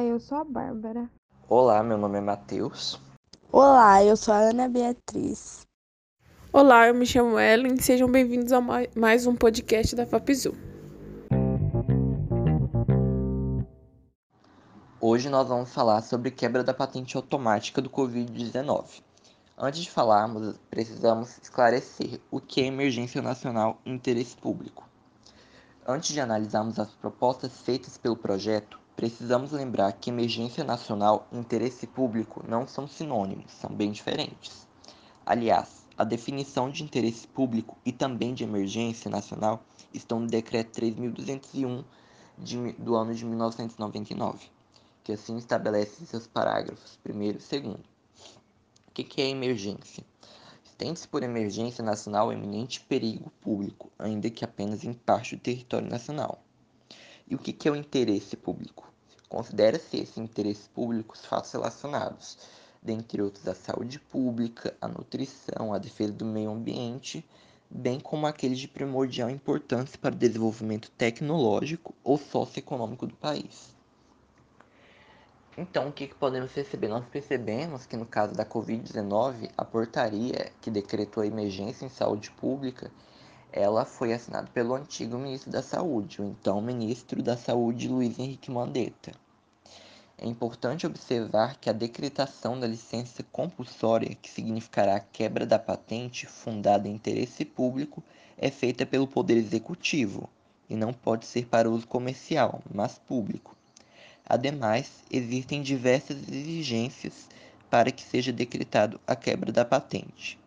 Olá, eu sou a Bárbara. Olá, meu nome é Matheus. Olá, eu sou a Ana Beatriz. Olá, eu me chamo Ellen. Sejam bem-vindos a mais um podcast da FAPZU. Hoje nós vamos falar sobre quebra da patente automática do Covid-19. Antes de falarmos, precisamos esclarecer o que é emergência nacional e interesse público. Antes de analisarmos as propostas feitas pelo projeto, precisamos lembrar que emergência nacional e interesse público não são sinônimos, são bem diferentes. Aliás, a definição de interesse público e também de emergência nacional estão no Decreto 3.201 de, do ano de 1999, que assim estabelece seus parágrafos 1 e 2. O que, é emergência? Estende-se por emergência nacional eminente perigo público, ainda que apenas em parte do território nacional. E o que é o interesse público? Considera-se esses interesses públicos relacionados, dentre outros, à saúde pública, à nutrição, à defesa do meio ambiente, bem como aqueles de primordial importância para o desenvolvimento tecnológico ou socioeconômico do país. Então, o que, que podemos perceber? Nós percebemos que no caso da Covid-19, a portaria que decretou a emergência em saúde pública ela foi assinada pelo antigo ministro da Saúde, o então ministro da Saúde Luiz Henrique Mandetta. É importante observar que a decretação da licença compulsória, que significará a quebra da patente fundada em interesse público, é feita pelo Poder Executivo e não pode ser para uso comercial, mas público. Ademais, existem diversas exigências para que seja decretado a quebra da patente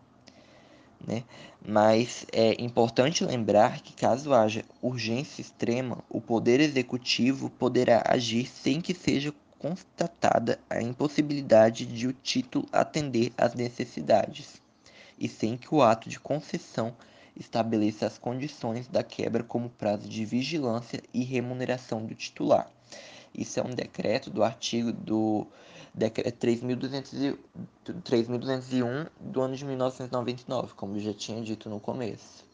né? Mas é importante lembrar que caso haja urgência extrema, o poder executivo poderá agir sem que seja constatada a impossibilidade de o título atender às necessidades e sem que o ato de concessão estabeleça as condições da quebra como prazo de vigilância e remuneração do titular. Isso é um decreto do artigo do decreto 3.201 do ano de 1999, como já tinha dito no começo.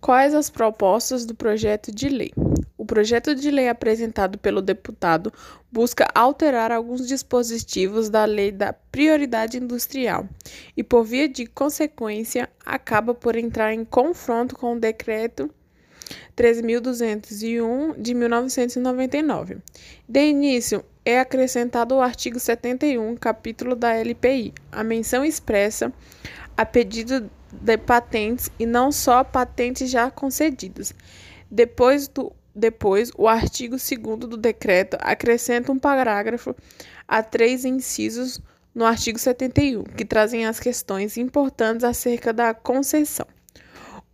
Quais as propostas do projeto de lei? O projeto de lei apresentado pelo deputado busca alterar alguns dispositivos da Lei da Prioridade Industrial e, por via de consequência, acaba por entrar em confronto com o decreto 3.201 de 1999. De início, é acrescentado o artigo 71, capítulo da LPI, a menção expressa a pedido de patentes e não só patentes já concedidas. Depois, do, depois o artigo 2 do decreto acrescenta um parágrafo a três incisos no artigo 71, que trazem as questões importantes acerca da concessão.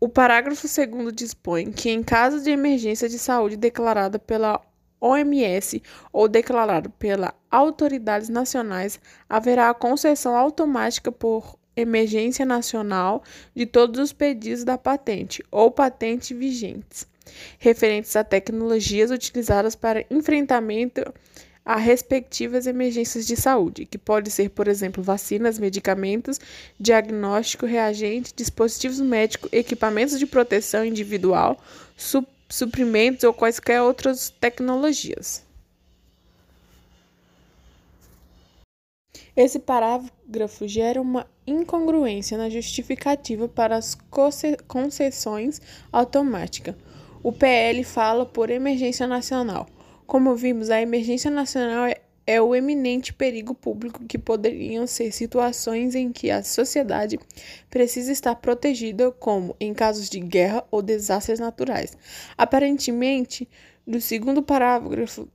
O parágrafo 2 dispõe que, em caso de emergência de saúde declarada pela OMS ou declarado pelas autoridades nacionais, haverá a concessão automática por emergência nacional de todos os pedidos da patente ou patente vigentes, referentes a tecnologias utilizadas para enfrentamento a respectivas emergências de saúde, que pode ser, por exemplo, vacinas, medicamentos, diagnóstico, reagente, dispositivos médicos, equipamentos de proteção individual, su suprimentos ou quaisquer outras tecnologias. Esse parágrafo gera uma incongruência na justificativa para as concessões automáticas. O PL fala por emergência nacional como vimos, a emergência nacional é, é o eminente perigo público que poderiam ser situações em que a sociedade precisa estar protegida, como em casos de guerra ou desastres naturais. Aparentemente, no segundo parágrafo,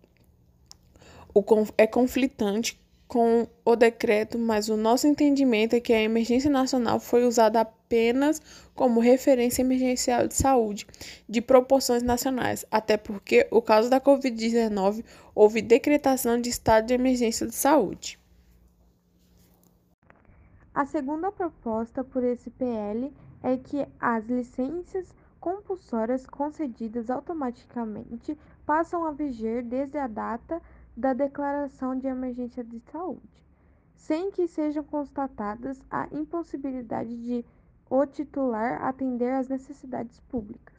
é conflitante com o decreto, mas o nosso entendimento é que a emergência nacional foi usada apenas como referência emergencial de saúde de proporções nacionais, até porque, o caso da Covid-19, houve decretação de estado de emergência de saúde. A segunda proposta por esse PL é que as licenças compulsórias concedidas automaticamente passam a viger desde a data da declaração de emergência de saúde, sem que sejam constatadas a impossibilidade de o titular atender às necessidades públicas.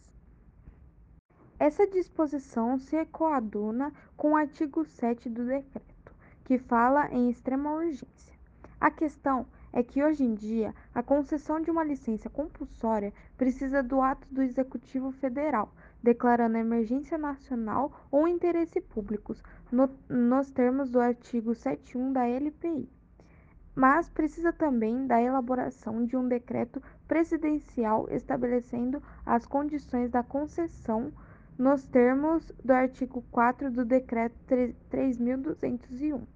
Essa disposição se coaduna com o artigo 7 do decreto, que fala em extrema urgência. A questão é que hoje em dia a concessão de uma licença compulsória precisa do ato do Executivo Federal, declarando emergência nacional ou interesse público, no, nos termos do artigo 71 da LPI. Mas precisa também da elaboração de um decreto presidencial estabelecendo as condições da concessão nos termos do artigo 4 do decreto 3201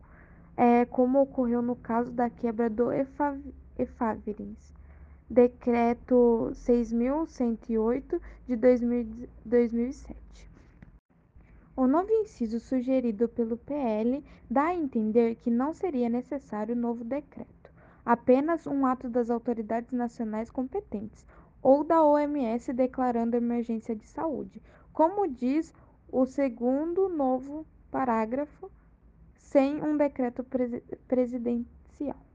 é, como ocorreu no caso da quebra do Efavirense, Decreto 6.108 de 2007. O novo inciso sugerido pelo PL dá a entender que não seria necessário novo decreto, apenas um ato das autoridades nacionais competentes ou da OMS declarando emergência de saúde, como diz o segundo novo parágrafo sem um decreto presidencial.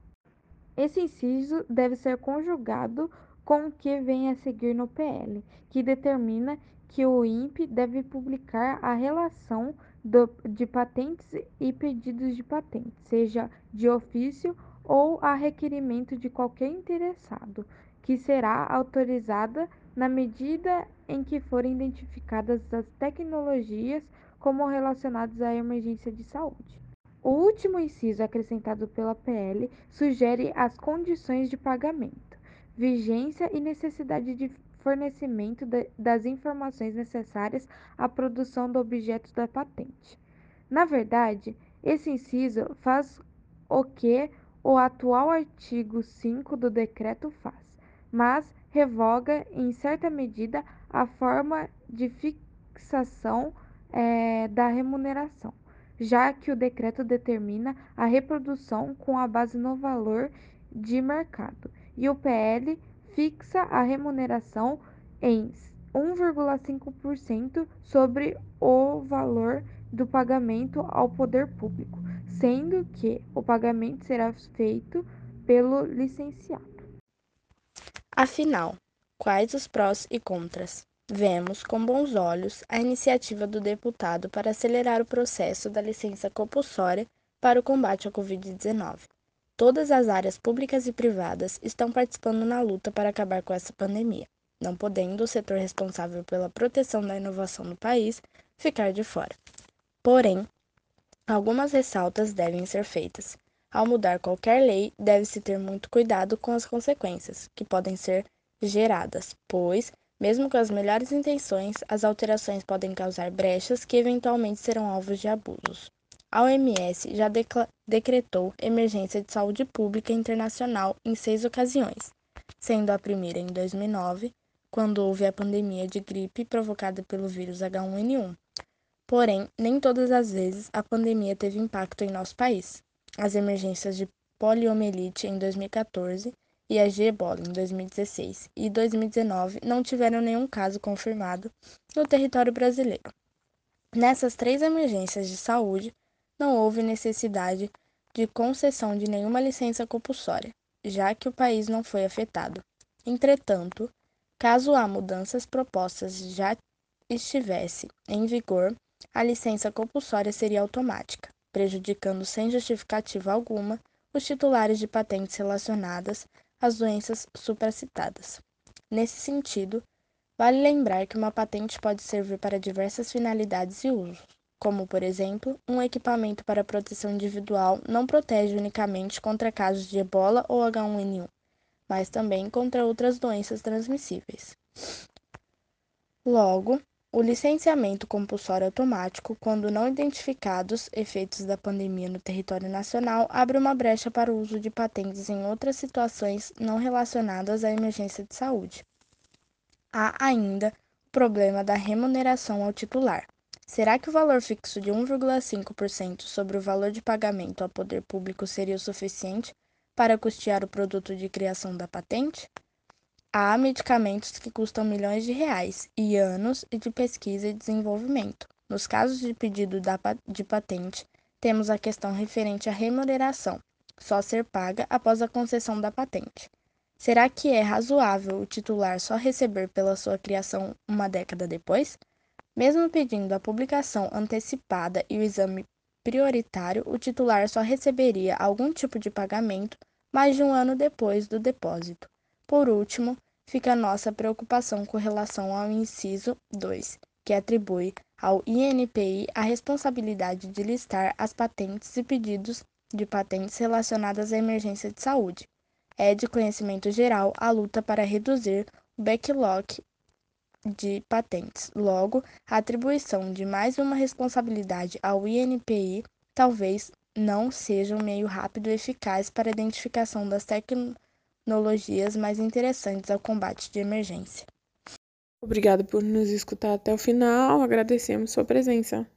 Esse inciso deve ser conjugado com o que vem a seguir no PL, que determina que o INPE deve publicar a relação do, de patentes e pedidos de patente, seja de ofício ou a requerimento de qualquer interessado, que será autorizada na medida em que forem identificadas as tecnologias como relacionadas à emergência de saúde. O último inciso acrescentado pela PL sugere as condições de pagamento, vigência e necessidade de fornecimento de, das informações necessárias à produção do objeto da patente. Na verdade, esse inciso faz o que o atual artigo 5 do decreto faz, mas revoga, em certa medida, a forma de fixação é, da remuneração já que o decreto determina a reprodução com a base no valor de mercado e o PL fixa a remuneração em 1,5% sobre o valor do pagamento ao poder público, sendo que o pagamento será feito pelo licenciado. Afinal, quais os prós e contras? Vemos com bons olhos a iniciativa do deputado para acelerar o processo da licença compulsória para o combate à Covid-19. Todas as áreas públicas e privadas estão participando na luta para acabar com essa pandemia, não podendo o setor responsável pela proteção da inovação no país ficar de fora. Porém, algumas ressaltas devem ser feitas. Ao mudar qualquer lei, deve-se ter muito cuidado com as consequências que podem ser geradas, pois mesmo com as melhores intenções, as alterações podem causar brechas que eventualmente serão alvos de abusos. A OMS já decretou emergência de saúde pública internacional em seis ocasiões, sendo a primeira em 2009, quando houve a pandemia de gripe provocada pelo vírus H1N1. Porém, nem todas as vezes a pandemia teve impacto em nosso país. As emergências de poliomielite em 2014 e a G-Ebola em 2016 e 2019 não tiveram nenhum caso confirmado no território brasileiro. Nessas três emergências de saúde, não houve necessidade de concessão de nenhuma licença compulsória, já que o país não foi afetado. Entretanto, caso há mudanças propostas já estivesse em vigor, a licença compulsória seria automática, prejudicando sem justificativa alguma os titulares de patentes relacionadas as doenças supracitadas. Nesse sentido, vale lembrar que uma patente pode servir para diversas finalidades e usos, como, por exemplo, um equipamento para proteção individual não protege unicamente contra casos de ebola ou H1N1, mas também contra outras doenças transmissíveis. Logo, o licenciamento compulsório automático, quando não identificados efeitos da pandemia no território nacional, abre uma brecha para o uso de patentes em outras situações não relacionadas à emergência de saúde. Há ainda o problema da remuneração ao titular. Será que o valor fixo de 1,5% sobre o valor de pagamento ao poder público seria o suficiente para custear o produto de criação da patente? Há medicamentos que custam milhões de reais e anos de pesquisa e desenvolvimento. Nos casos de pedido de patente, temos a questão referente à remuneração, só ser paga após a concessão da patente. Será que é razoável o titular só receber pela sua criação uma década depois? Mesmo pedindo a publicação antecipada e o exame prioritário, o titular só receberia algum tipo de pagamento mais de um ano depois do depósito. Por último, fica nossa preocupação com relação ao inciso 2, que atribui ao INPI a responsabilidade de listar as patentes e pedidos de patentes relacionadas à emergência de saúde. É de conhecimento geral a luta para reduzir o backlog de patentes. Logo, a atribuição de mais uma responsabilidade ao INPI talvez não seja um meio rápido e eficaz para a identificação das tecnologias mais interessantes ao combate de emergência. Obrigado por nos escutar até o final. Agradecemos sua presença.